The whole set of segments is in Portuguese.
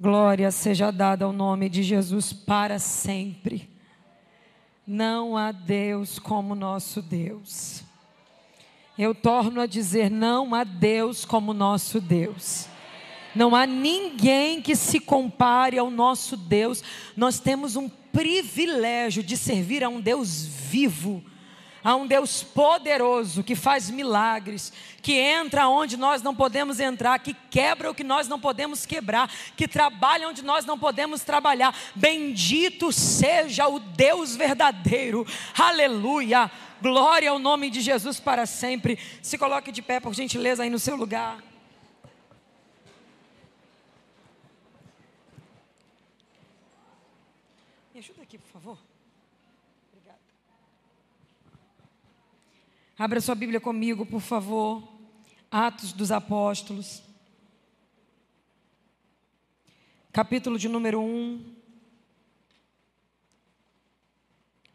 Glória seja dada ao nome de Jesus para sempre. Não há Deus como nosso Deus. Eu torno a dizer: não há Deus como nosso Deus. Não há ninguém que se compare ao nosso Deus. Nós temos um privilégio de servir a um Deus vivo a um Deus poderoso que faz milagres, que entra onde nós não podemos entrar, que quebra o que nós não podemos quebrar, que trabalha onde nós não podemos trabalhar. Bendito seja o Deus verdadeiro. Aleluia. Glória ao nome de Jesus para sempre. Se coloque de pé, por gentileza, aí no seu lugar. Me ajuda aqui, por favor. Abra sua Bíblia comigo, por favor. Atos dos Apóstolos. Capítulo de número 1.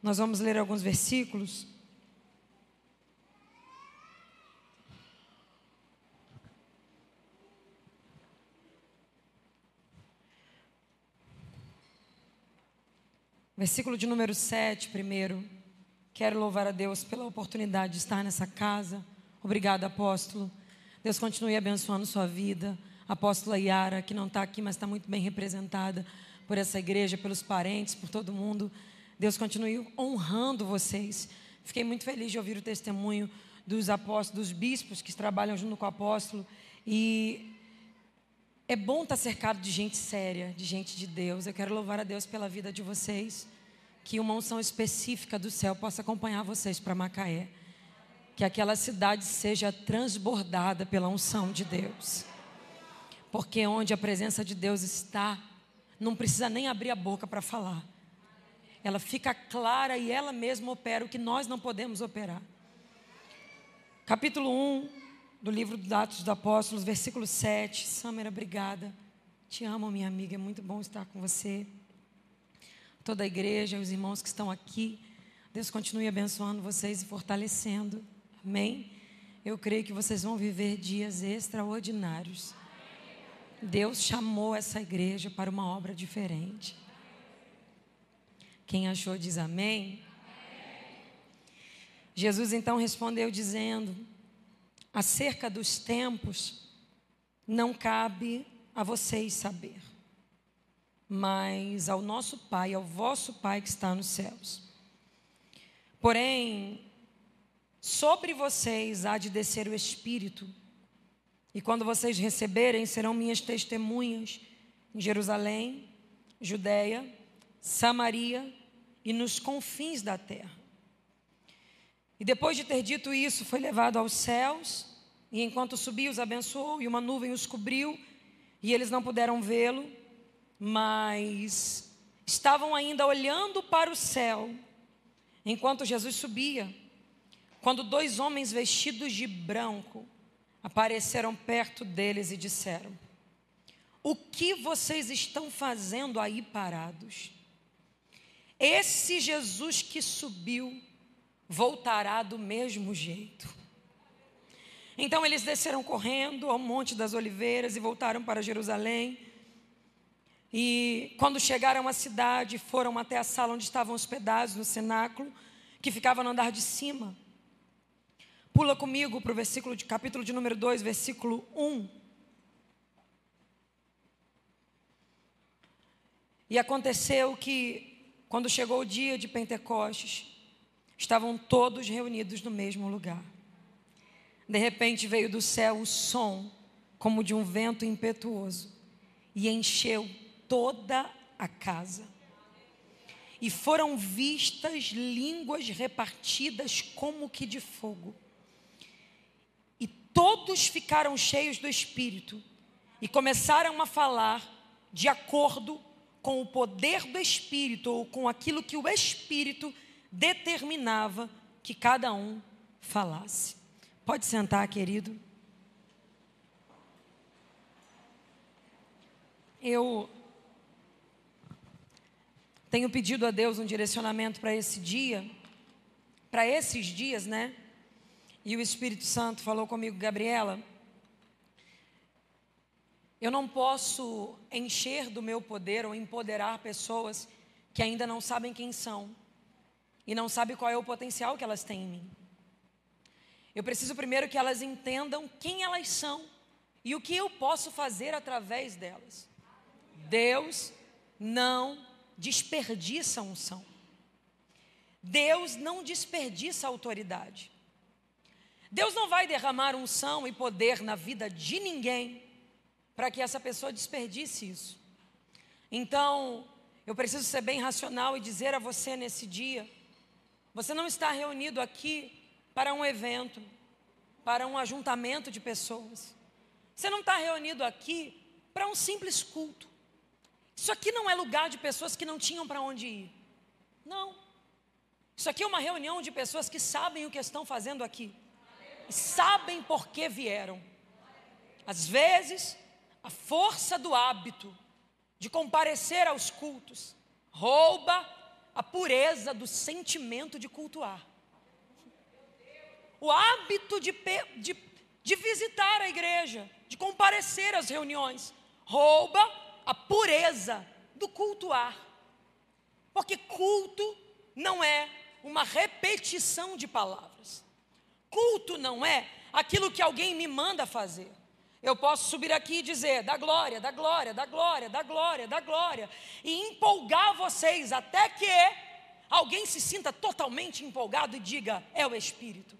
Nós vamos ler alguns versículos. Versículo de número 7, primeiro. Quero louvar a Deus pela oportunidade de estar nessa casa. Obrigada, apóstolo. Deus continue abençoando sua vida. Apóstola Yara, que não está aqui, mas está muito bem representada por essa igreja, pelos parentes, por todo mundo. Deus continue honrando vocês. Fiquei muito feliz de ouvir o testemunho dos apóstolos, dos bispos que trabalham junto com o apóstolo. E é bom estar cercado de gente séria, de gente de Deus. Eu quero louvar a Deus pela vida de vocês que uma unção específica do céu possa acompanhar vocês para Macaé. Que aquela cidade seja transbordada pela unção de Deus. Porque onde a presença de Deus está, não precisa nem abrir a boca para falar. Ela fica clara e ela mesma opera o que nós não podemos operar. Capítulo 1 do livro dos Atos dos Apóstolos, versículo 7. Samara, obrigada. Te amo, minha amiga, é muito bom estar com você toda a igreja, os irmãos que estão aqui. Deus continue abençoando vocês e fortalecendo. Amém? Eu creio que vocês vão viver dias extraordinários. Deus chamou essa igreja para uma obra diferente. Quem achou diz amém. Jesus então respondeu dizendo: acerca dos tempos, não cabe a vocês saber mas ao nosso Pai, ao vosso Pai que está nos céus. Porém, sobre vocês há de descer o Espírito, e quando vocês receberem, serão minhas testemunhas em Jerusalém, Judéia, Samaria e nos confins da terra. E depois de ter dito isso, foi levado aos céus, e enquanto subia, os abençoou, e uma nuvem os cobriu, e eles não puderam vê-lo mas estavam ainda olhando para o céu enquanto Jesus subia, quando dois homens vestidos de branco apareceram perto deles e disseram: O que vocês estão fazendo aí parados? Esse Jesus que subiu voltará do mesmo jeito. Então eles desceram correndo ao Monte das Oliveiras e voltaram para Jerusalém. E quando chegaram à cidade, foram até a sala onde estavam hospedados, no cenáculo, que ficava no andar de cima. Pula comigo para o versículo de capítulo de número 2, versículo 1. E aconteceu que, quando chegou o dia de Pentecostes, estavam todos reunidos no mesmo lugar. De repente veio do céu o som, como de um vento impetuoso, e encheu toda a casa. E foram vistas línguas repartidas como que de fogo. E todos ficaram cheios do Espírito e começaram a falar de acordo com o poder do Espírito ou com aquilo que o Espírito determinava que cada um falasse. Pode sentar, querido. Eu tenho pedido a Deus um direcionamento para esse dia, para esses dias, né? E o Espírito Santo falou comigo, Gabriela. eu não posso encher do meu poder ou empoderar pessoas que ainda não sabem quem são e não sabem qual é o potencial que elas têm em mim. Eu preciso primeiro que elas entendam quem elas são e o que eu posso fazer através delas. Deus não desperdiça unção. Deus não desperdiça autoridade. Deus não vai derramar unção e poder na vida de ninguém para que essa pessoa desperdice isso. Então, eu preciso ser bem racional e dizer a você nesse dia: você não está reunido aqui para um evento, para um ajuntamento de pessoas. Você não está reunido aqui para um simples culto. Isso aqui não é lugar de pessoas que não tinham para onde ir. Não. Isso aqui é uma reunião de pessoas que sabem o que estão fazendo aqui. E sabem por que vieram. Às vezes, a força do hábito de comparecer aos cultos rouba a pureza do sentimento de cultuar. O hábito de, de, de visitar a igreja, de comparecer às reuniões, rouba a pureza do cultuar. Porque culto não é uma repetição de palavras. Culto não é aquilo que alguém me manda fazer. Eu posso subir aqui e dizer da glória, da glória, da glória, da glória, da glória, e empolgar vocês até que alguém se sinta totalmente empolgado e diga: é o Espírito.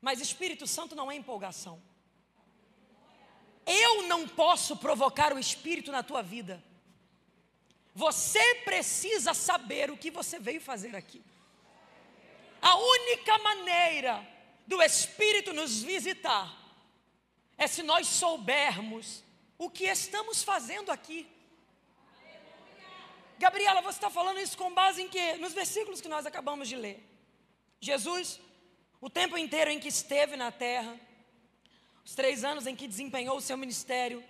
Mas Espírito Santo não é empolgação. Eu não posso provocar o Espírito na tua vida. Você precisa saber o que você veio fazer aqui. A única maneira do Espírito nos visitar é se nós soubermos o que estamos fazendo aqui. Gabriela, você está falando isso com base em quê? Nos versículos que nós acabamos de ler. Jesus, o tempo inteiro em que esteve na terra, os três anos em que desempenhou o seu ministério,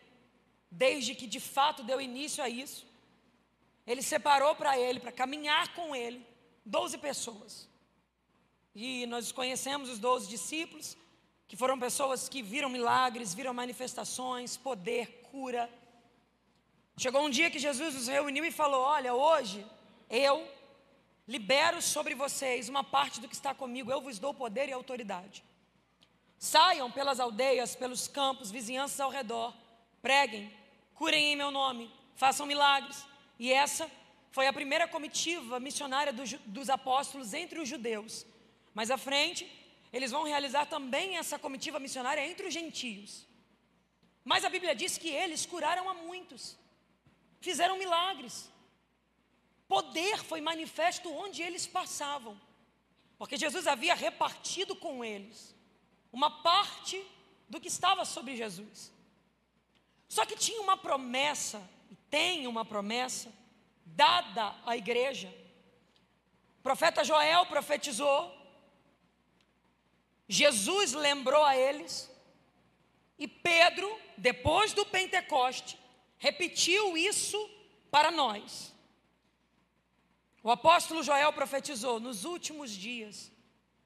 desde que de fato deu início a isso, ele separou para ele, para caminhar com ele, doze pessoas. E nós conhecemos os doze discípulos, que foram pessoas que viram milagres, viram manifestações, poder, cura. Chegou um dia que Jesus os reuniu e falou: Olha, hoje eu libero sobre vocês uma parte do que está comigo, eu vos dou poder e autoridade. Saiam pelas aldeias, pelos campos, vizinhanças ao redor, preguem, curem em meu nome, façam milagres. E essa foi a primeira comitiva missionária dos, dos apóstolos entre os judeus. Mais à frente, eles vão realizar também essa comitiva missionária entre os gentios. Mas a Bíblia diz que eles curaram a muitos, fizeram milagres. Poder foi manifesto onde eles passavam, porque Jesus havia repartido com eles uma parte do que estava sobre Jesus. Só que tinha uma promessa, e tem uma promessa, dada à igreja. O profeta Joel profetizou Jesus lembrou a eles, e Pedro, depois do Pentecoste, repetiu isso para nós. O apóstolo Joel profetizou: nos últimos dias,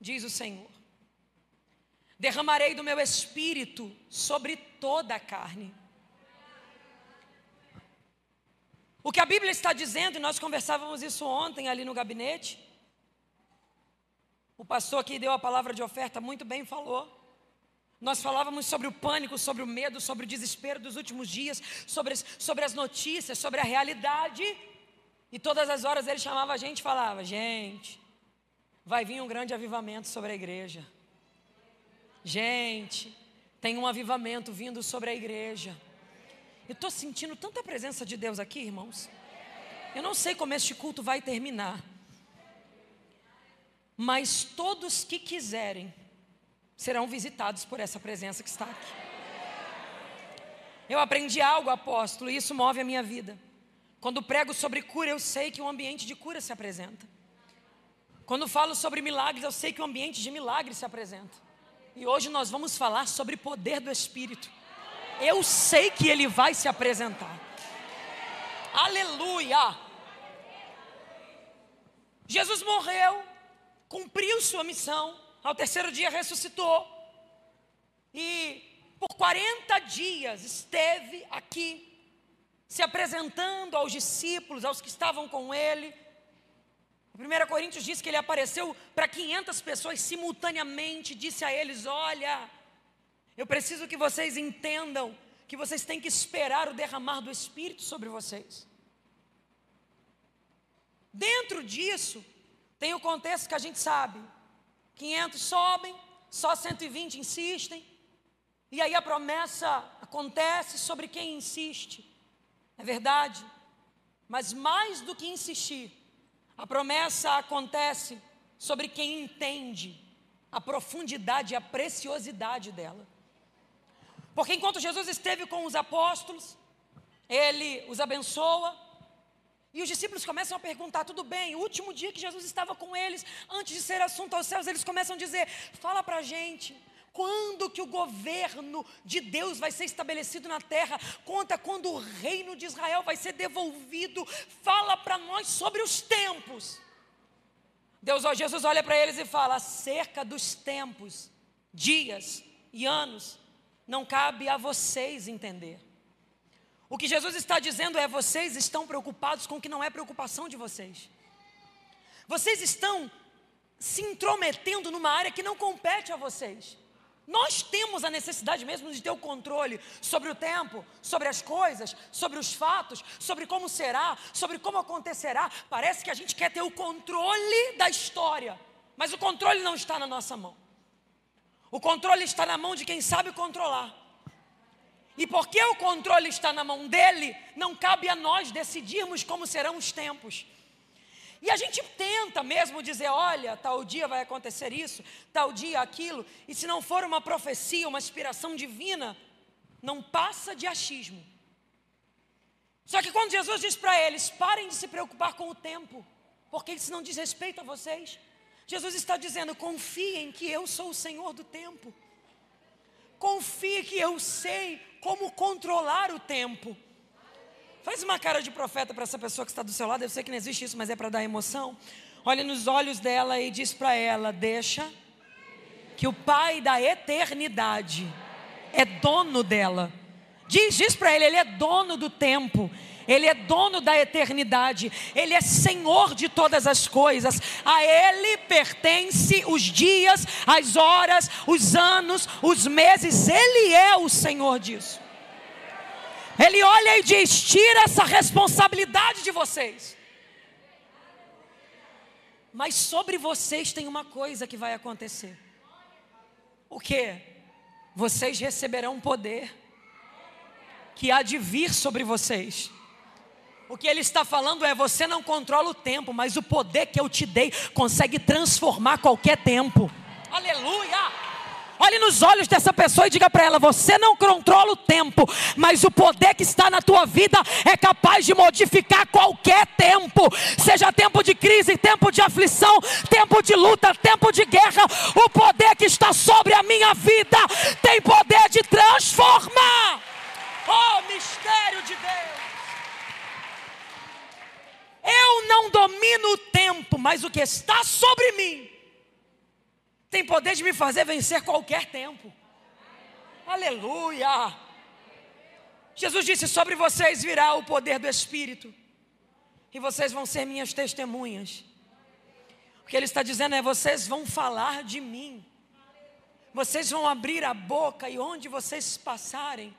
diz o Senhor, derramarei do meu espírito sobre toda a carne. O que a Bíblia está dizendo, e nós conversávamos isso ontem ali no gabinete, o pastor que deu a palavra de oferta muito bem falou. Nós falávamos sobre o pânico, sobre o medo, sobre o desespero dos últimos dias, sobre, sobre as notícias, sobre a realidade. E todas as horas ele chamava a gente e falava: Gente, vai vir um grande avivamento sobre a igreja. Gente, tem um avivamento vindo sobre a igreja. Eu estou sentindo tanta presença de Deus aqui, irmãos. Eu não sei como este culto vai terminar mas todos que quiserem serão visitados por essa presença que está aqui. Eu aprendi algo, apóstolo, e isso move a minha vida. Quando prego sobre cura, eu sei que um ambiente de cura se apresenta. Quando falo sobre milagres, eu sei que um ambiente de milagres se apresenta. E hoje nós vamos falar sobre poder do Espírito. Eu sei que ele vai se apresentar. Aleluia! Jesus morreu, cumpriu sua missão, ao terceiro dia ressuscitou. E por 40 dias esteve aqui, se apresentando aos discípulos, aos que estavam com ele. 1 Coríntios diz que ele apareceu para 500 pessoas simultaneamente, disse a eles: Olha, eu preciso que vocês entendam que vocês têm que esperar o derramar do Espírito sobre vocês. Dentro disso, tem o contexto que a gente sabe: 500 sobem, só 120 insistem, e aí a promessa acontece sobre quem insiste. É verdade, mas mais do que insistir, a promessa acontece sobre quem entende a profundidade e a preciosidade dela. Porque enquanto Jesus esteve com os apóstolos, ele os abençoa, e os discípulos começam a perguntar: tudo bem, o último dia que Jesus estava com eles, antes de ser assunto aos céus, eles começam a dizer: fala para a gente, quando que o governo de Deus vai ser estabelecido na terra? Conta quando o reino de Israel vai ser devolvido. Fala para nós sobre os tempos. Deus, ó, Jesus olha para eles e fala: acerca dos tempos, dias e anos, não cabe a vocês entender. O que Jesus está dizendo é: vocês estão preocupados com o que não é preocupação de vocês. Vocês estão se intrometendo numa área que não compete a vocês. Nós temos a necessidade mesmo de ter o controle sobre o tempo, sobre as coisas, sobre os fatos, sobre como será, sobre como acontecerá. Parece que a gente quer ter o controle da história, mas o controle não está na nossa mão. O controle está na mão de quem sabe controlar. E porque o controle está na mão dele, não cabe a nós decidirmos como serão os tempos. E a gente tenta mesmo dizer: olha, tal dia vai acontecer isso, tal dia aquilo, e se não for uma profecia, uma inspiração divina, não passa de achismo. Só que quando Jesus diz para eles: parem de se preocupar com o tempo, porque isso não diz respeito a vocês, Jesus está dizendo: confiem que eu sou o Senhor do tempo, confie que eu sei como controlar o tempo. Faz uma cara de profeta para essa pessoa que está do seu lado. Eu sei que não existe isso, mas é para dar emoção. Olha nos olhos dela e diz para ela: Deixa que o Pai da eternidade é dono dela. Diz, diz para ele: Ele é dono do tempo. Ele é dono da eternidade, Ele é Senhor de todas as coisas, a Ele pertence os dias, as horas, os anos, os meses, Ele é o Senhor disso. Ele olha e diz: tira essa responsabilidade de vocês. Mas sobre vocês tem uma coisa que vai acontecer. O que? Vocês receberão poder que há de vir sobre vocês. O que ele está falando é: você não controla o tempo, mas o poder que eu te dei consegue transformar qualquer tempo. Aleluia! Olhe nos olhos dessa pessoa e diga para ela: você não controla o tempo, mas o poder que está na tua vida é capaz de modificar qualquer tempo, seja tempo de crise, tempo de aflição, tempo de luta, tempo de guerra. O poder que está sobre a minha vida tem poder de transformar. Oh, mistério de Deus! Eu não domino o tempo, mas o que está sobre mim tem poder de me fazer vencer qualquer tempo. Aleluia! Jesus disse: Sobre vocês virá o poder do Espírito, e vocês vão ser minhas testemunhas. O que ele está dizendo é: vocês vão falar de mim, vocês vão abrir a boca, e onde vocês passarem,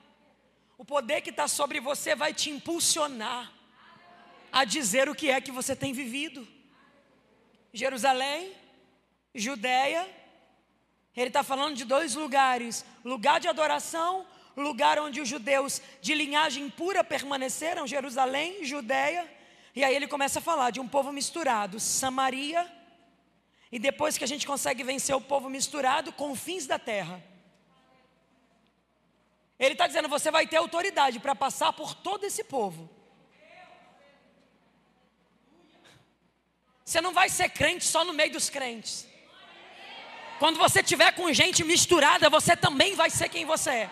o poder que está sobre você vai te impulsionar a dizer o que é que você tem vivido. Jerusalém, Judéia ele está falando de dois lugares: lugar de adoração, lugar onde os judeus de linhagem pura permaneceram, Jerusalém, Judéia. E aí ele começa a falar de um povo misturado, Samaria, e depois que a gente consegue vencer o povo misturado, confins da terra. Ele está dizendo: você vai ter autoridade para passar por todo esse povo. Você não vai ser crente só no meio dos crentes. Quando você tiver com gente misturada, você também vai ser quem você é.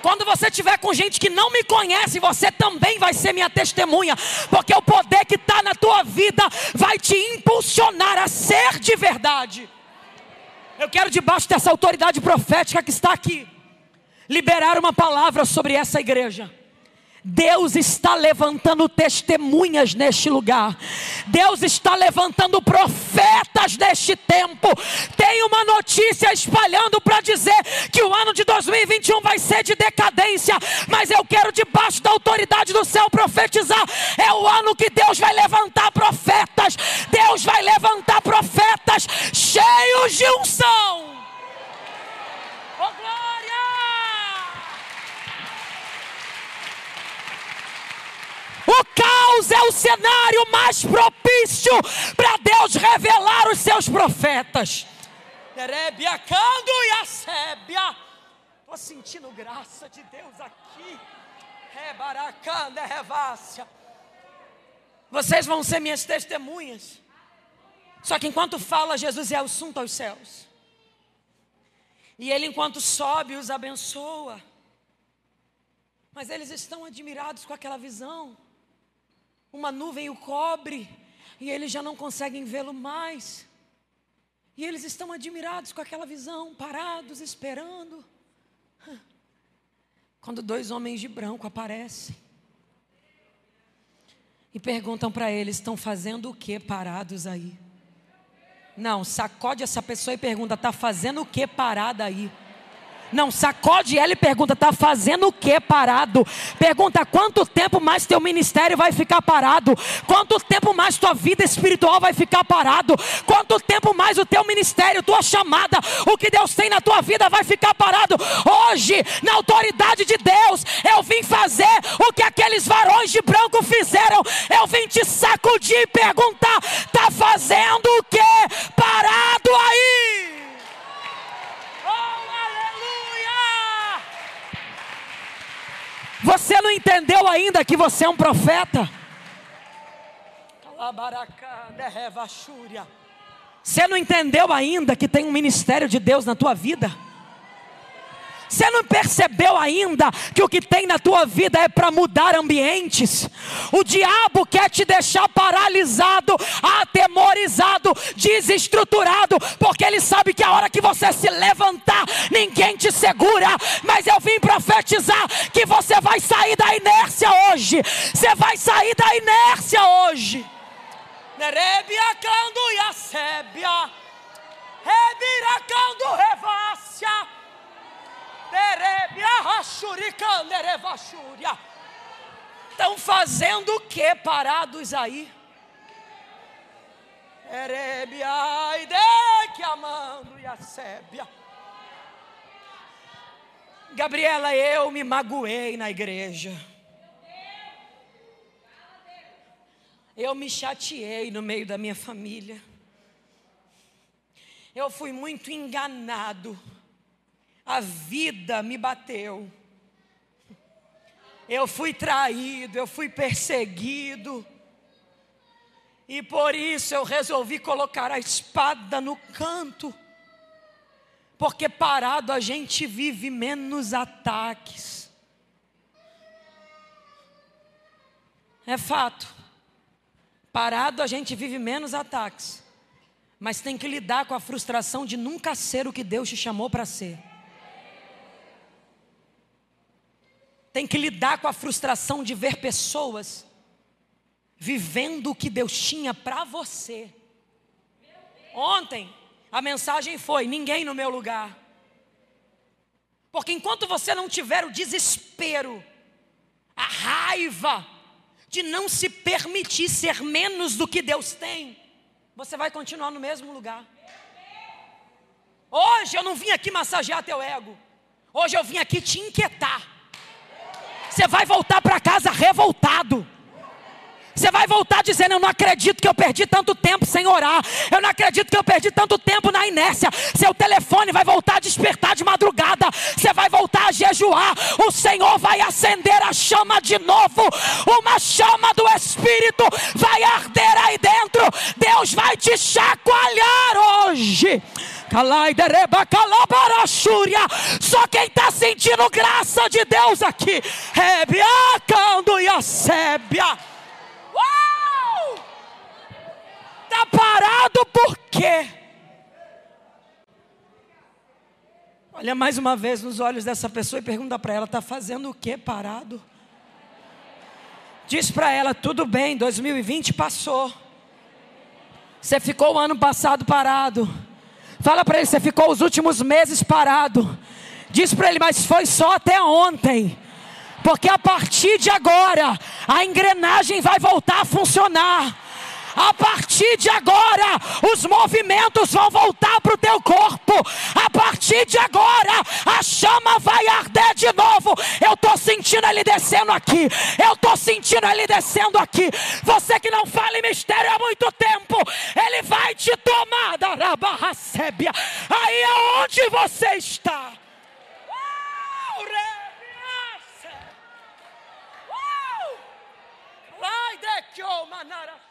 Quando você tiver com gente que não me conhece, você também vai ser minha testemunha, porque o poder que está na tua vida vai te impulsionar a ser de verdade. Eu quero, debaixo dessa autoridade profética que está aqui, liberar uma palavra sobre essa igreja. Deus está levantando testemunhas neste lugar. Deus está levantando profetas neste tempo. Tem uma notícia espalhando para dizer que o ano de 2021 vai ser de decadência, mas eu quero debaixo da autoridade do céu profetizar. É o ano que Deus vai levantar profetas. Deus vai levantar profetas cheios de unção. O caos é o cenário mais propício para Deus revelar os seus profetas. Estou sentindo graça de Deus aqui. Rebaracanda, revácia. Vocês vão ser minhas testemunhas. Só que enquanto fala, Jesus é assunto aos céus. E ele, enquanto sobe, os abençoa. Mas eles estão admirados com aquela visão uma nuvem o cobre e eles já não conseguem vê-lo mais. E eles estão admirados com aquela visão, parados, esperando. Quando dois homens de branco aparecem e perguntam para eles: estão fazendo o que parados aí? Não, sacode essa pessoa e pergunta: está fazendo o que parada aí? Não, sacode ela e pergunta: está fazendo o que parado? Pergunta: quanto tempo mais teu ministério vai ficar parado? Quanto tempo mais tua vida espiritual vai ficar parado? Quanto tempo mais o teu ministério, tua chamada, o que Deus tem na tua vida vai ficar parado? Hoje, na autoridade de Deus, eu vim fazer o que aqueles varões de branco fizeram. Eu vim te sacudir e perguntar: está fazendo o que parado aí? Você não entendeu ainda que você é um profeta? Você não entendeu ainda que tem um ministério de Deus na tua vida? Você não percebeu ainda que o que tem na tua vida é para mudar ambientes? O diabo quer te deixar paralisado, atemorizado, desestruturado, porque ele sabe que a hora que você se levantar, ninguém te segura. Mas eu vim profetizar que você vai sair da inércia hoje. Você vai sair da inércia hoje. Nerebia cando e a sébia. Rebiracando revácia. Estão fazendo o que parados aí? Gabriela, eu me magoei na igreja. Eu me chateei no meio da minha família. Eu fui muito enganado a vida me bateu. Eu fui traído, eu fui perseguido. E por isso eu resolvi colocar a espada no canto. Porque parado a gente vive menos ataques. É fato. Parado a gente vive menos ataques. Mas tem que lidar com a frustração de nunca ser o que Deus te chamou para ser. Tem que lidar com a frustração de ver pessoas vivendo o que Deus tinha para você. Ontem a mensagem foi: ninguém no meu lugar. Porque enquanto você não tiver o desespero, a raiva de não se permitir ser menos do que Deus tem, você vai continuar no mesmo lugar. Hoje eu não vim aqui massagear teu ego. Hoje eu vim aqui te inquietar. Você vai voltar para casa revoltado. Você vai voltar dizendo: Eu não acredito que eu perdi tanto tempo sem orar. Eu não acredito que eu perdi tanto tempo na inércia. Seu telefone vai voltar a despertar de madrugada. Você vai voltar a jejuar. O Senhor vai acender a chama de novo. Uma chama do Espírito vai arder aí dentro. Deus vai te chacoalhar hoje. Só quem está sentindo graça de Deus aqui. Está parado por quê? Olha mais uma vez nos olhos dessa pessoa e pergunta para ela: está fazendo o que parado? Diz para ela: tudo bem, 2020 passou. Você ficou o ano passado parado. Fala para ele: você ficou os últimos meses parado. Diz para ele: mas foi só até ontem. Porque a partir de agora, a engrenagem vai voltar a funcionar. A partir de agora, os movimentos vão voltar para o teu corpo. A partir de agora, a chama vai arder de novo. Eu estou sentindo ele descendo aqui. Eu estou sentindo ele descendo aqui. Você que não fala em mistério há muito tempo, ele vai te tomar da barra sébia. Aí é onde você está. Vai de que manara.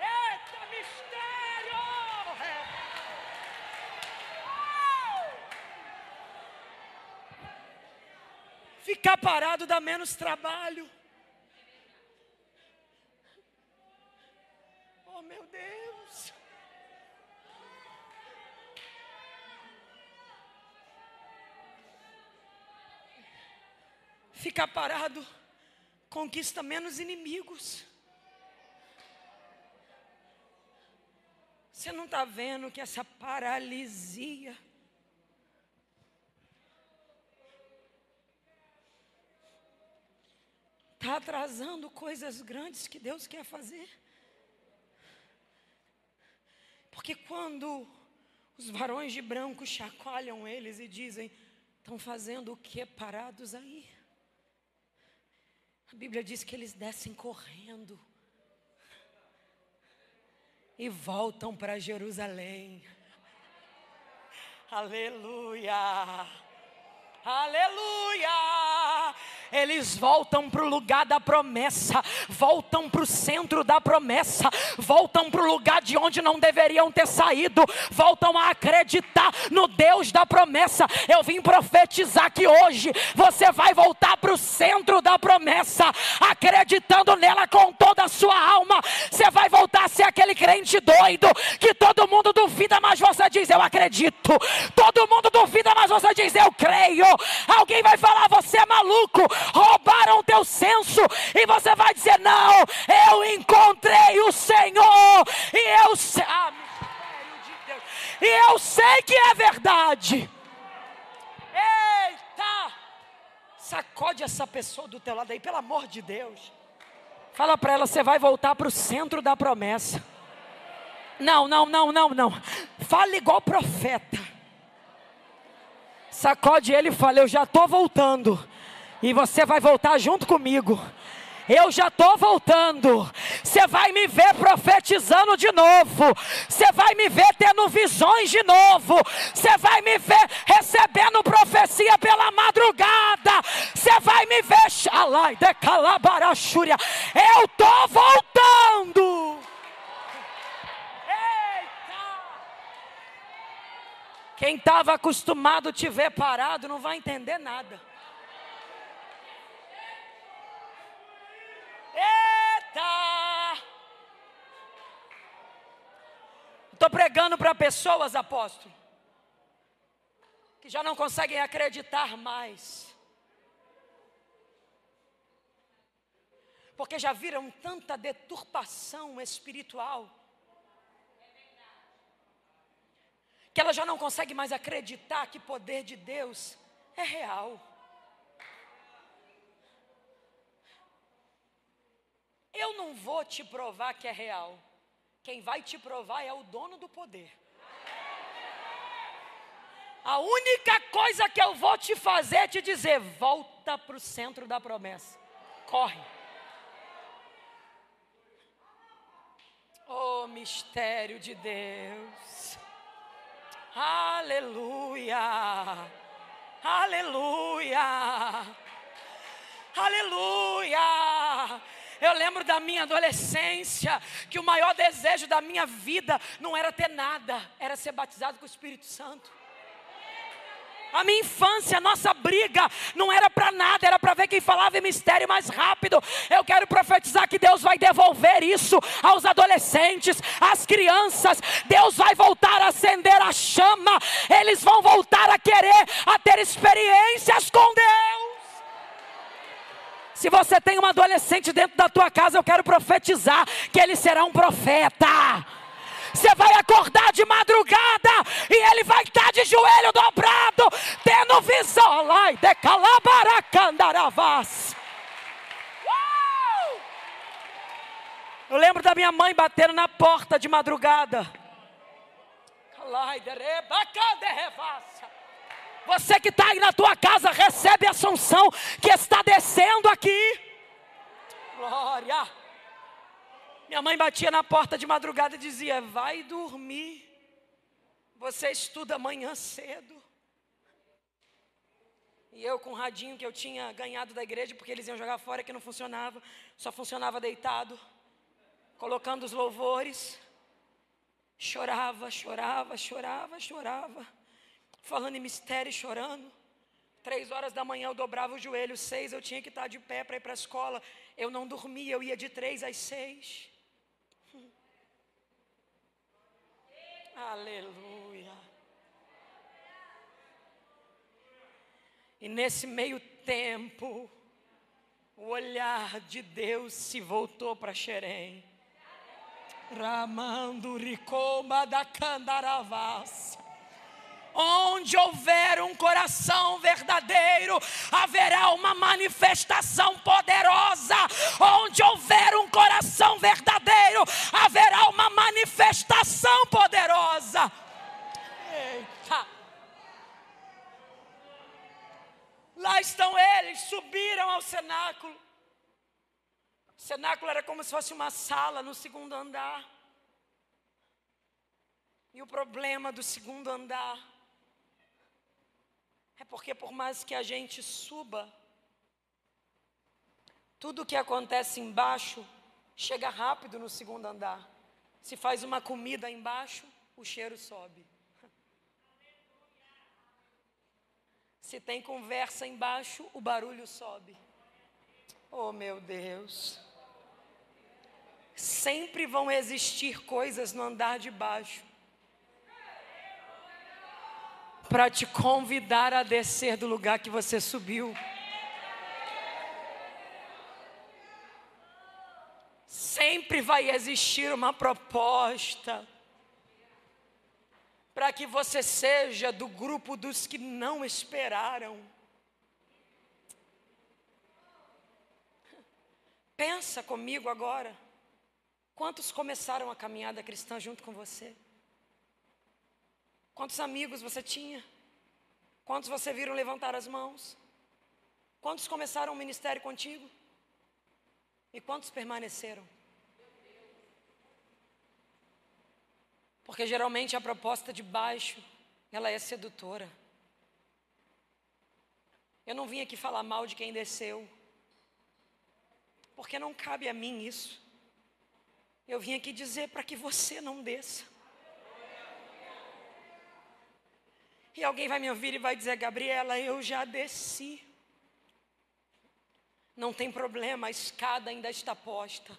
Eita mistério! Ficar parado dá menos trabalho. Oh meu Deus! Ficar parado conquista menos inimigos. Você não está vendo que essa paralisia está atrasando coisas grandes que Deus quer fazer? Porque quando os varões de branco chacoalham eles e dizem: estão fazendo o que parados aí? A Bíblia diz que eles descem correndo e voltam para Jerusalém. Aleluia! Aleluia! Eles voltam para o lugar da promessa, voltam para o centro da promessa, voltam para o lugar de onde não deveriam ter saído, voltam a acreditar no Deus da promessa. Eu vim profetizar que hoje você vai voltar para o centro da promessa, acreditando nela com toda a sua alma. Você vai voltar a ser aquele crente doido que todo mundo duvida, mas você diz: Eu acredito. Todo mundo duvida, mas você diz: Eu creio. Alguém vai falar: Você é maluco roubaram o teu senso, e você vai dizer: Não, eu encontrei o Senhor, e eu sei, ah, e eu sei que é verdade. Eita! Sacode essa pessoa do teu lado aí, pelo amor de Deus. Fala para ela, você vai voltar para o centro da promessa. Não, não, não, não, não. Fala igual profeta. Sacode ele e fala: Eu já estou voltando. E você vai voltar junto comigo. Eu já estou voltando. Você vai me ver profetizando de novo. Você vai me ver tendo visões de novo. Você vai me ver recebendo profecia pela madrugada. Você vai me ver. Eu estou voltando. Eita! Quem estava acostumado te ver parado não vai entender nada. Eita! Estou pregando para pessoas, apóstolo, que já não conseguem acreditar mais. Porque já viram tanta deturpação espiritual. Que ela já não consegue mais acreditar que o poder de Deus é real. Eu não vou te provar que é real. Quem vai te provar é o dono do poder. A única coisa que eu vou te fazer é te dizer: volta para o centro da promessa. Corre. Oh, mistério de Deus. Aleluia. Aleluia. Aleluia. Eu lembro da minha adolescência, que o maior desejo da minha vida não era ter nada, era ser batizado com o Espírito Santo. A minha infância, a nossa briga não era para nada, era para ver quem falava em mistério mais rápido. Eu quero profetizar que Deus vai devolver isso aos adolescentes, às crianças. Deus vai voltar a acender a chama. Eles vão voltar a querer a ter experiências com Deus. Se você tem um adolescente dentro da tua casa, eu quero profetizar que ele será um profeta. Você vai acordar de madrugada e ele vai estar de joelho dobrado, tendo visão. Lai de calabaracandaravas. Eu lembro da minha mãe batendo na porta de madrugada. Você que está aí na tua casa, recebe a sanção que está descendo aqui. Glória. Minha mãe batia na porta de madrugada e dizia: Vai dormir. Você estuda amanhã cedo. E eu com o radinho que eu tinha ganhado da igreja, porque eles iam jogar fora que não funcionava, só funcionava deitado, colocando os louvores. Chorava, chorava, chorava, chorava, falando em mistério e chorando. Três horas da manhã eu dobrava o joelho, seis eu tinha que estar de pé para ir para a escola. Eu não dormia, eu ia de três às seis. Aleluia. E nesse meio tempo, o olhar de Deus se voltou para Xerém. Ramando ricoma da candaravas. Onde houver um coração verdadeiro, haverá uma manifestação poderosa. Onde houver um coração verdadeiro, haverá uma manifestação poderosa. Eita. Lá estão eles, subiram ao cenáculo. O cenáculo era como se fosse uma sala no segundo andar. E o problema do segundo andar é porque, por mais que a gente suba, tudo que acontece embaixo chega rápido no segundo andar. Se faz uma comida embaixo, o cheiro sobe. Se tem conversa embaixo, o barulho sobe. Oh, meu Deus. Sempre vão existir coisas no andar de baixo para te convidar a descer do lugar que você subiu. Sempre vai existir uma proposta para que você seja do grupo dos que não esperaram. Pensa comigo agora. Quantos começaram a caminhada cristã junto com você? Quantos amigos você tinha? Quantos você viram levantar as mãos? Quantos começaram o ministério contigo? E quantos permaneceram? Porque geralmente a proposta de baixo, ela é sedutora. Eu não vim aqui falar mal de quem desceu, porque não cabe a mim isso. Eu vim aqui dizer para que você não desça. E alguém vai me ouvir e vai dizer: Gabriela, eu já desci. Não tem problema, a escada ainda está posta.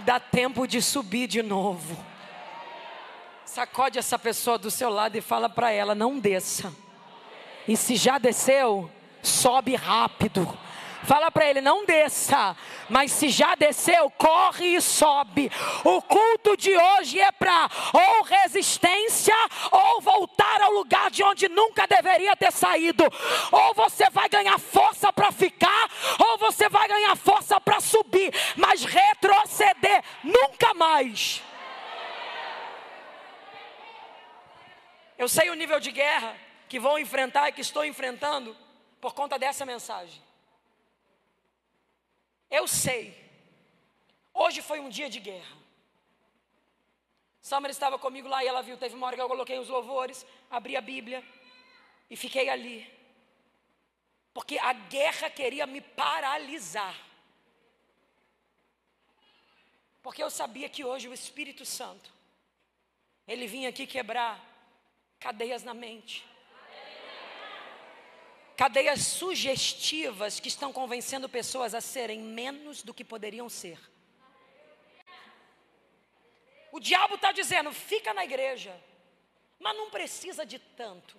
Dá tempo de subir de novo. Sacode essa pessoa do seu lado e fala para ela: não desça. E se já desceu, sobe rápido Fala para ele, não desça, mas se já desceu, corre e sobe. O culto de hoje é para ou resistência ou voltar ao lugar de onde nunca deveria ter saído. Ou você vai ganhar força para ficar, ou você vai ganhar força para subir, mas retroceder nunca mais. Eu sei o nível de guerra que vou enfrentar e que estou enfrentando por conta dessa mensagem. Eu sei. Hoje foi um dia de guerra. Summer estava comigo lá e ela viu. Teve uma hora que eu coloquei os louvores, abri a Bíblia e fiquei ali. Porque a guerra queria me paralisar. Porque eu sabia que hoje o Espírito Santo, ele vinha aqui quebrar cadeias na mente, cadeias sugestivas que estão convencendo pessoas a serem menos do que poderiam ser. O diabo está dizendo: fica na igreja, mas não precisa de tanto.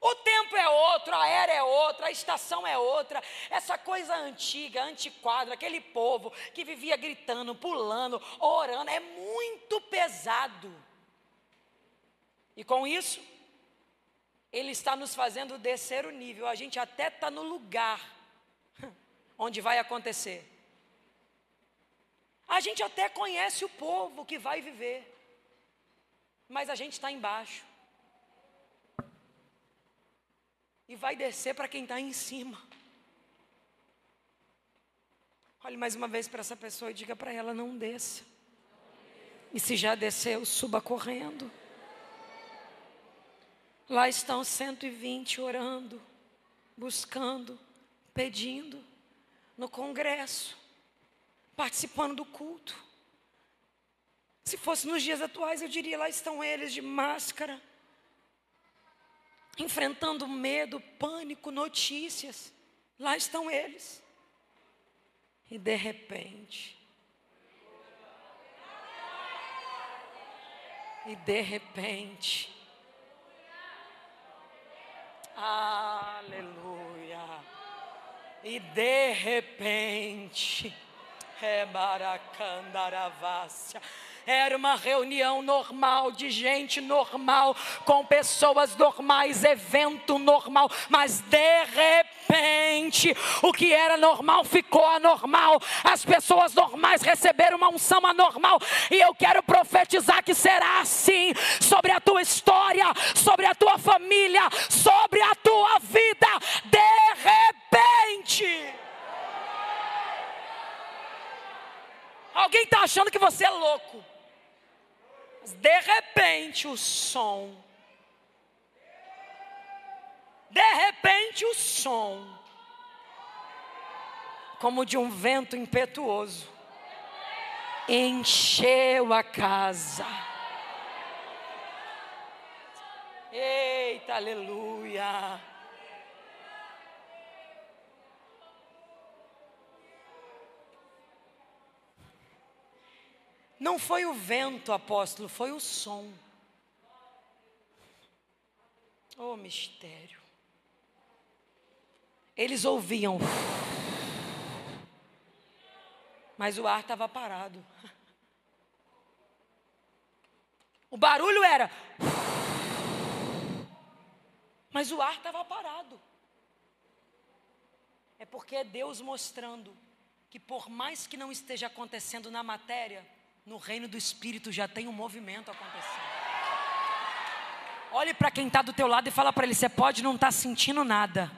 O tempo é outro, a era é outra, a estação é outra. Essa coisa antiga, antiquada, aquele povo que vivia gritando, pulando, orando, é muito pesado. E com isso, ele está nos fazendo descer o nível. A gente até está no lugar onde vai acontecer. A gente até conhece o povo que vai viver, mas a gente está embaixo. E vai descer para quem está em cima. Olhe mais uma vez para essa pessoa e diga para ela: não desça. E se já desceu, suba correndo. Lá estão 120 orando, buscando, pedindo, no congresso, participando do culto. Se fosse nos dias atuais, eu diria: lá estão eles de máscara, enfrentando medo, pânico, notícias. Lá estão eles. E de repente, e de repente, Aleluia. E de repente, Baracandaravássia. Era uma reunião normal, de gente normal, com pessoas normais, evento normal, mas de repente, o que era normal ficou anormal. As pessoas normais receberam uma unção anormal, e eu quero profetizar que será assim sobre a tua história, sobre a tua família, sobre a tua vida, de repente. Alguém está achando que você é louco. Mas de repente o som. De repente o som. Como de um vento impetuoso. Encheu a casa. Eita, aleluia. Não foi o vento, apóstolo, foi o som. Oh, mistério. Eles ouviam, mas o ar estava parado. O barulho era, mas o ar estava parado. É porque é Deus mostrando que, por mais que não esteja acontecendo na matéria, no reino do Espírito já tem um movimento acontecendo. Olhe para quem está do teu lado e fala para ele: você pode não estar tá sentindo nada.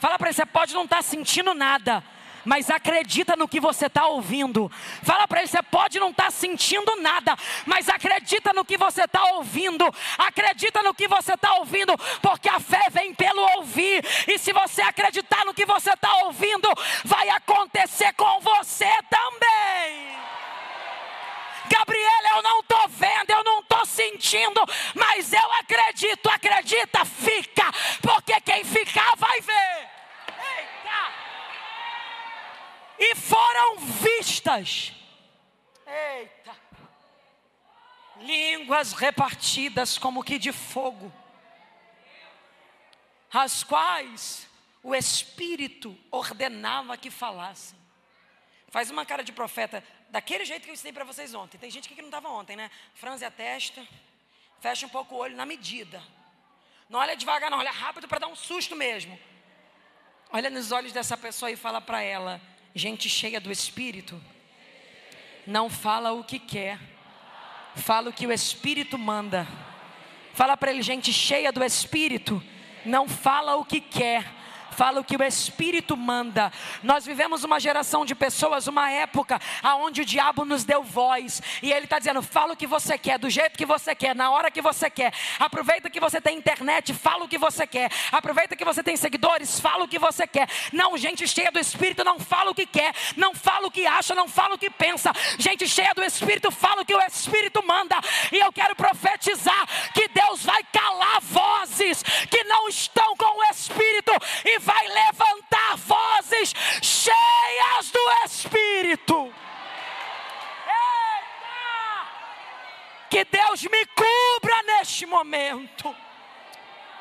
Fala para ele: você pode não estar tá sentindo nada, mas acredita no que você está ouvindo. Fala para ele: você pode não estar tá sentindo nada, mas acredita no que você está ouvindo. Acredita no que você está ouvindo, porque a fé vem pelo ouvir. E se você acreditar no que você está ouvindo, vai acontecer com você também. Gabriela, eu não estou vendo, eu não estou sentindo, mas eu acredito, acredita, fica, porque quem ficar vai ver. Eita! E foram vistas. Eita! Línguas repartidas como que de fogo, as quais o Espírito ordenava que falassem. Faz uma cara de profeta daquele jeito que eu ensinei para vocês ontem. Tem gente que não estava ontem, né? Franze a testa, fecha um pouco o olho na medida. Não olha devagar, não, olha rápido para dar um susto mesmo. Olha nos olhos dessa pessoa e fala para ela: gente cheia do Espírito, não fala o que quer, fala o que o Espírito manda. Fala para ele, gente cheia do Espírito, não fala o que quer, fala o que o Espírito manda. Nós vivemos uma geração de pessoas, uma época onde o diabo nos deu voz, e ele está dizendo: fala o que você quer, do jeito que você quer, na hora que você quer. Aproveita que você tem internet, fala o que você quer. Aproveita que você tem seguidores, fala o que você quer. Não, gente cheia do Espírito não fala o que quer, não fala o que acha, não fala o que pensa. Gente cheia do Espírito fala o que o Espírito manda. E eu quero profetizar que Deus vai calar vozes que não estão com o Espírito e vai levantar vozes cheias do Espírito. Eita! Que Deus me cubra neste momento.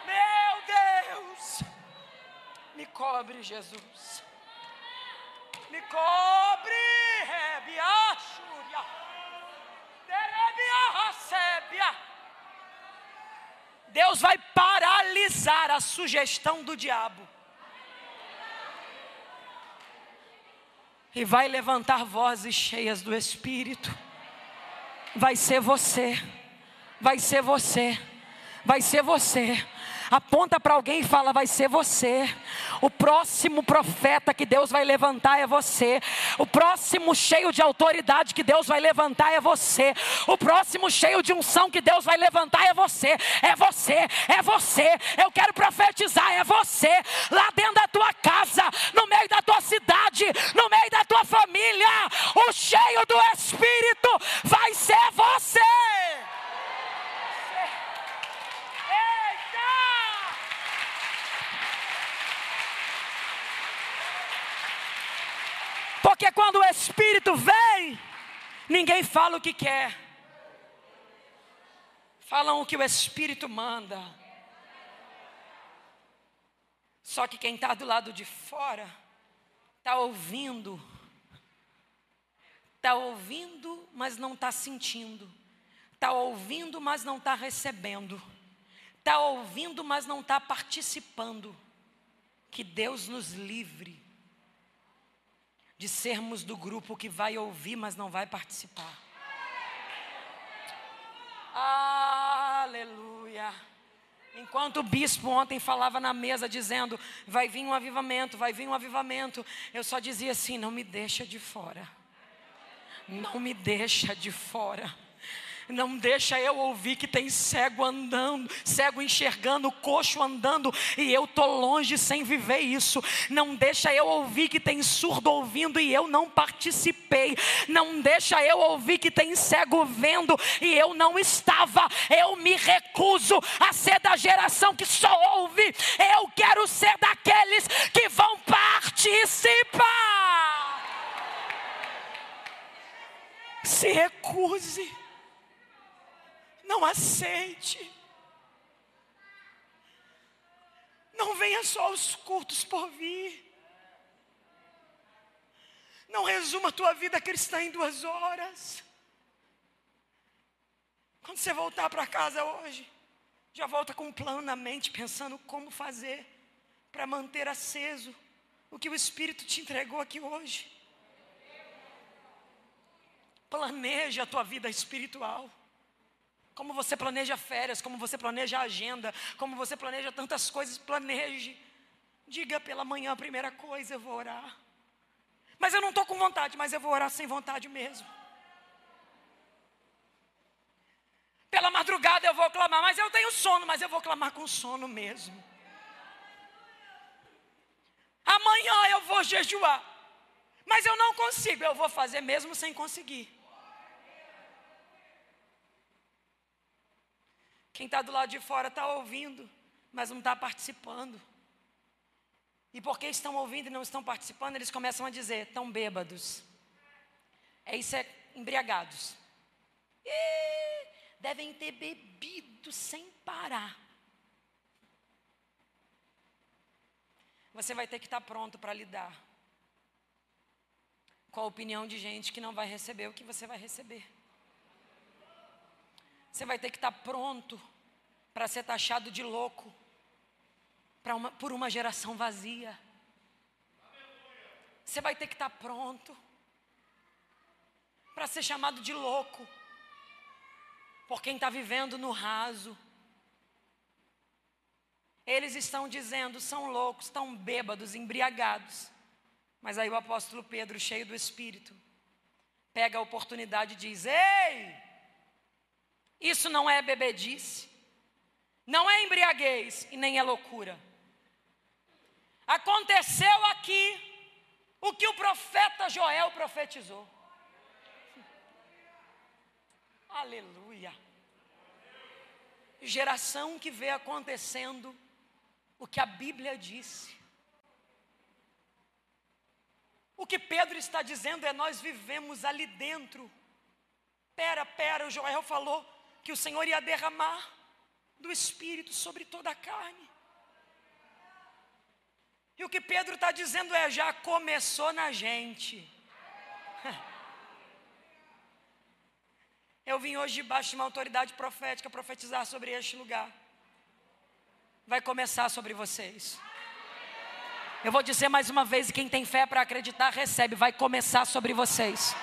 Meu Deus, me cobre, Jesus. Me cobre, Rebiachúria. Terebia, recebia. Deus vai paralisar a sugestão do diabo. E vai levantar vozes cheias do Espírito. Vai ser você. Vai ser você. Vai ser você aponta para alguém e fala: vai ser você. O próximo profeta que Deus vai levantar é você. O próximo cheio de autoridade que Deus vai levantar é você. O próximo cheio de unção que Deus vai levantar é você. É você, é você. Eu quero profetizar, é você. Lá dentro da tua casa, no meio da tua cidade, no meio da tua família. O cheio do Espírito vai ser você. Porque quando o Espírito vem, ninguém fala o que quer, falam o que o Espírito manda. Só que quem está do lado de fora, está ouvindo, está ouvindo, mas não está sentindo, está ouvindo, mas não está recebendo, está ouvindo, mas não está participando. Que Deus nos livre de sermos do grupo que vai ouvir, mas não vai participar. Aleluia. Enquanto o bispo ontem falava na mesa dizendo: vai vir um avivamento, vai vir um avivamento, eu só dizia assim: não me deixa de fora. Não me deixa de fora. Não deixa eu ouvir que tem cego andando, cego enxergando, coxo andando, e eu tô longe sem viver isso. Não deixa eu ouvir que tem surdo ouvindo e eu não participei. Não deixa eu ouvir que tem cego vendo e eu não estava. Eu me recuso a ser da geração que só ouve. Eu quero ser daqueles que vão participar. Se recuse. Não aceite. Não venha só aos cultos por vir. Não resuma a tua vida cristã em duas horas. Quando você voltar para casa hoje, já volta com um plano na mente, pensando como fazer para manter aceso o que o Espírito te entregou aqui hoje. Planeja a tua vida espiritual. Como você planeja férias, como você planeja agenda, como você planeja tantas coisas, planeje. Diga pela manhã a primeira coisa, eu vou orar. Mas eu não estou com vontade, mas eu vou orar sem vontade mesmo. Pela madrugada eu vou clamar, mas eu tenho sono, mas eu vou clamar com sono mesmo. Amanhã eu vou jejuar, mas eu não consigo, eu vou fazer mesmo sem conseguir. Quem está do lado de fora está ouvindo, mas não está participando. E porque estão ouvindo e não estão participando, eles começam a dizer: estão bêbados. É isso, é embriagados. E devem ter bebido sem parar. Você vai ter que estar tá pronto para lidar com a opinião de gente que não vai receber o que você vai receber. Você vai ter que estar pronto para ser taxado de louco uma, por uma geração vazia. Você vai ter que estar pronto para ser chamado de louco por quem está vivendo no raso. Eles estão dizendo, são loucos, estão bêbados, embriagados. Mas aí o apóstolo Pedro, cheio do Espírito, pega a oportunidade e diz: Ei, isso não é bebedice, não é embriaguez e nem é loucura. Aconteceu aqui o que o profeta Joel profetizou. Aleluia. Geração que vê acontecendo o que a Bíblia disse. O que Pedro está dizendo é: nós vivemos ali dentro. Pera, pera, o Joel falou que o Senhor ia derramar do Espírito sobre toda a carne. E o que Pedro está dizendo é: já começou na gente. Eu vim hoje debaixo de uma autoridade profética profetizar sobre este lugar. Vai começar sobre vocês. Eu vou dizer mais uma vez, e quem tem fé para acreditar, recebe, vai começar sobre vocês.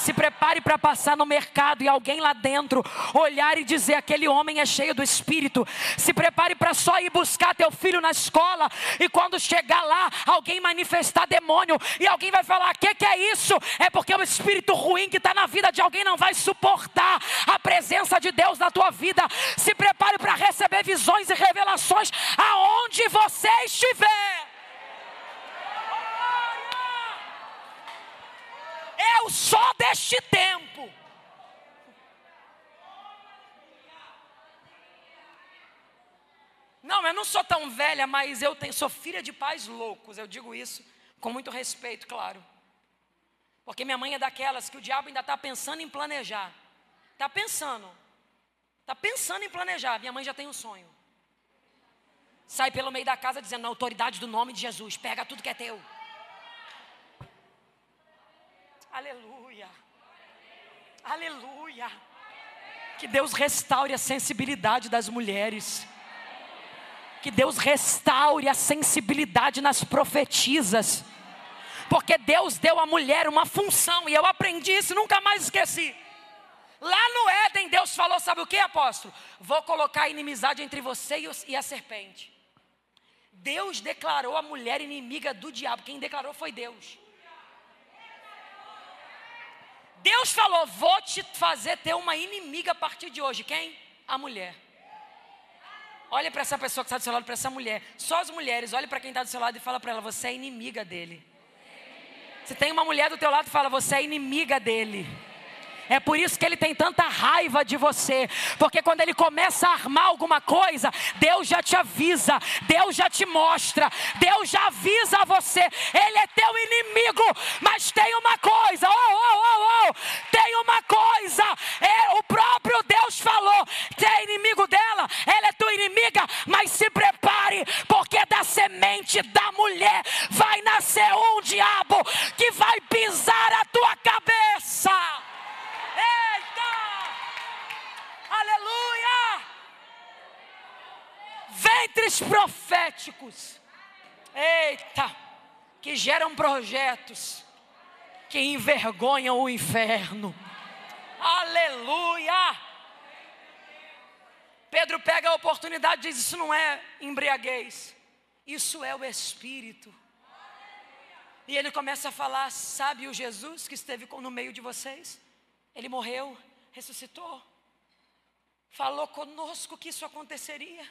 Se prepare para passar no mercado e alguém lá dentro olhar e dizer: aquele homem é cheio do espírito. Se prepare para só ir buscar teu filho na escola e quando chegar lá, alguém manifestar demônio e alguém vai falar: o que, que é isso? É porque o espírito ruim que está na vida de alguém não vai suportar a presença de Deus na tua vida. Se prepare para receber visões e revelações aonde você estiver. Eu sou deste tempo. Não, eu não sou tão velha, mas eu tenho, sou filha de pais loucos. Eu digo isso com muito respeito, claro. Porque minha mãe é daquelas que o diabo ainda está pensando em planejar. Está pensando. Está pensando em planejar. Minha mãe já tem um sonho. Sai pelo meio da casa dizendo, na autoridade do nome de Jesus, pega tudo que é teu. Aleluia. Aleluia. Que Deus restaure a sensibilidade das mulheres. Que Deus restaure a sensibilidade nas profetisas. Porque Deus deu à mulher uma função, e eu aprendi isso, nunca mais esqueci. Lá no Éden, Deus falou: sabe o que, apóstolo? Vou colocar inimizade entre você e a serpente. Deus declarou a mulher inimiga do diabo. Quem declarou foi Deus. Deus falou: Vou te fazer ter uma inimiga a partir de hoje. Quem? A mulher. Olhe para essa pessoa que está do seu lado, para essa mulher. Só as mulheres, olhe para quem está do seu lado e fala para ela: Você é inimiga dele. Se tem uma mulher do teu lado, fala: Você é inimiga dele. É por isso que ele tem tanta raiva de você, porque quando ele começa a armar alguma coisa, Deus já te avisa, Deus já te mostra, Deus já avisa a você. Ele é teu inimigo, mas tem uma coisa, oh, oh, oh, oh, tem uma coisa. É, o próprio Deus falou: que é inimigo dela, ela é tua inimiga, mas se prepare, porque da semente da mulher vai nascer um diabo que vai pisar a tua cabeça. Eita! Aleluia! Ventres proféticos. Eita! Que geram projetos que envergonham o inferno. Aleluia! Pedro pega a oportunidade e diz: Isso não é embriaguez, isso é o Espírito. E ele começa a falar: Sabe o Jesus que esteve no meio de vocês? Ele morreu, ressuscitou, falou conosco que isso aconteceria.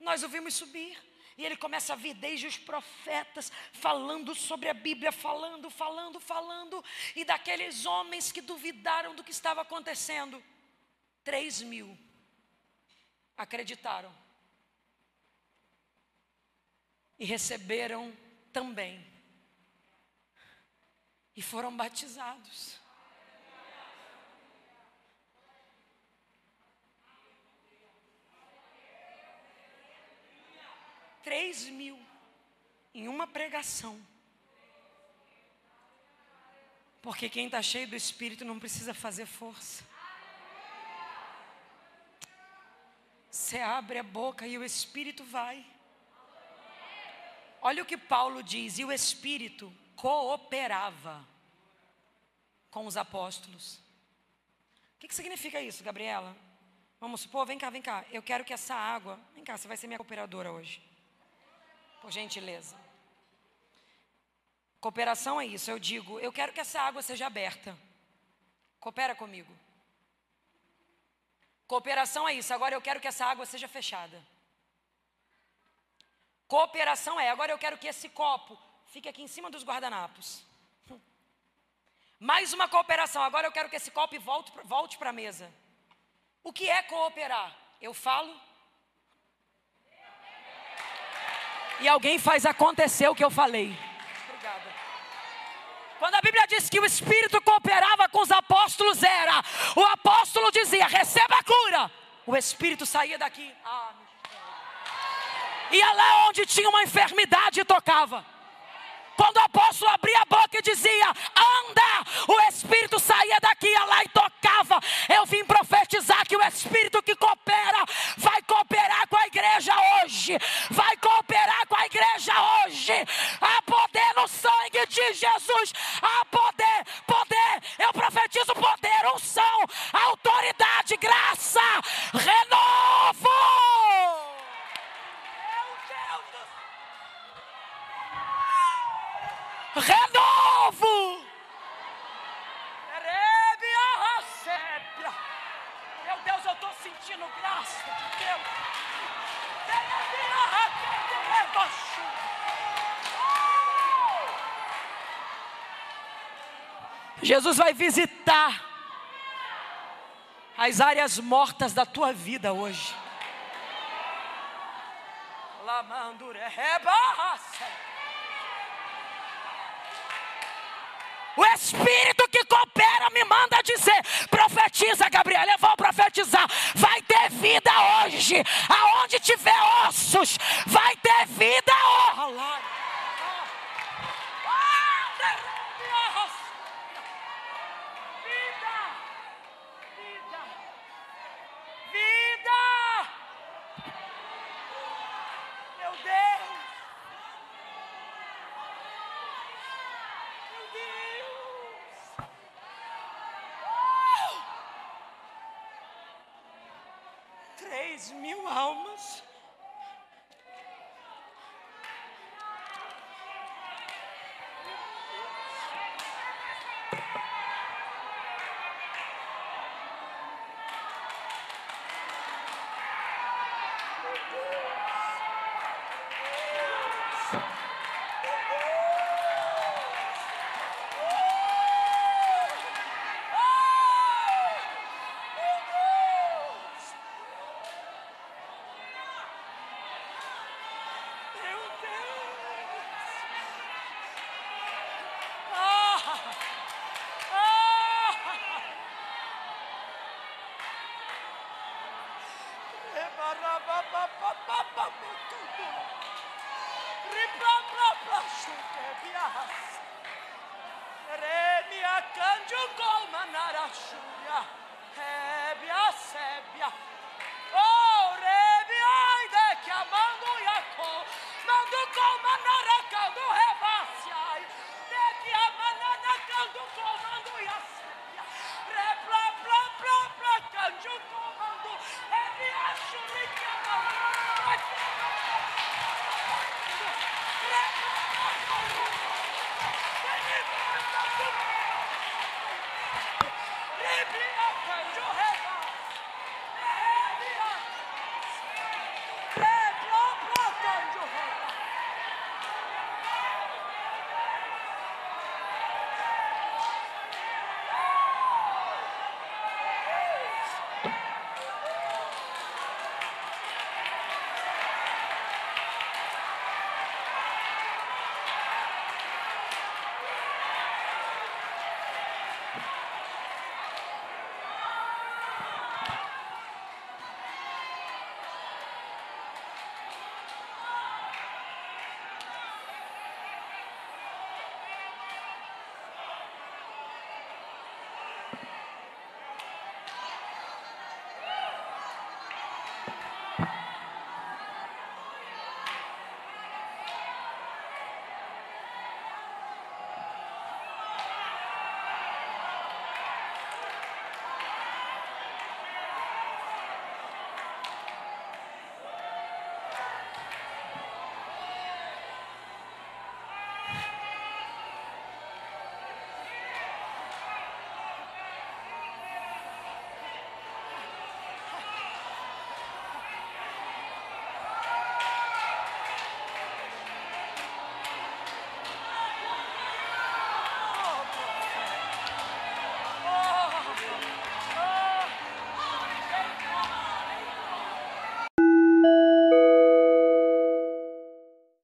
Nós o vimos subir. E ele começa a vir desde os profetas, falando sobre a Bíblia, falando, falando, falando. E daqueles homens que duvidaram do que estava acontecendo, três mil acreditaram. E receberam também. E foram batizados. Três mil em uma pregação. Porque quem está cheio do Espírito não precisa fazer força. Você abre a boca e o Espírito vai. Olha o que Paulo diz: e o Espírito cooperava com os apóstolos. O que, que significa isso, Gabriela? Vamos supor, vem cá, vem cá. Eu quero que essa água. Vem cá, você vai ser minha cooperadora hoje. Por gentileza. Cooperação é isso. Eu digo, eu quero que essa água seja aberta. Coopera comigo. Cooperação é isso. Agora eu quero que essa água seja fechada. Cooperação é, agora eu quero que esse copo fique aqui em cima dos guardanapos. Mais uma cooperação. Agora eu quero que esse copo volte, volte para a mesa. O que é cooperar? Eu falo. E alguém faz acontecer o que eu falei. Obrigada. Quando a Bíblia diz que o Espírito cooperava com os apóstolos, era o apóstolo dizia: receba a cura. O Espírito saía daqui. Ah, ia lá onde tinha uma enfermidade e tocava. Quando o apóstolo abria a boca e dizia: Anda, as áreas mortas da tua vida hoje. Rebarra. O Espírito que coopera me manda dizer: profetiza, Gabriel, eu vou profetizar. Vai ter vida hoje. Aonde tiver ossos, vai ter vida. Oh, mil almas.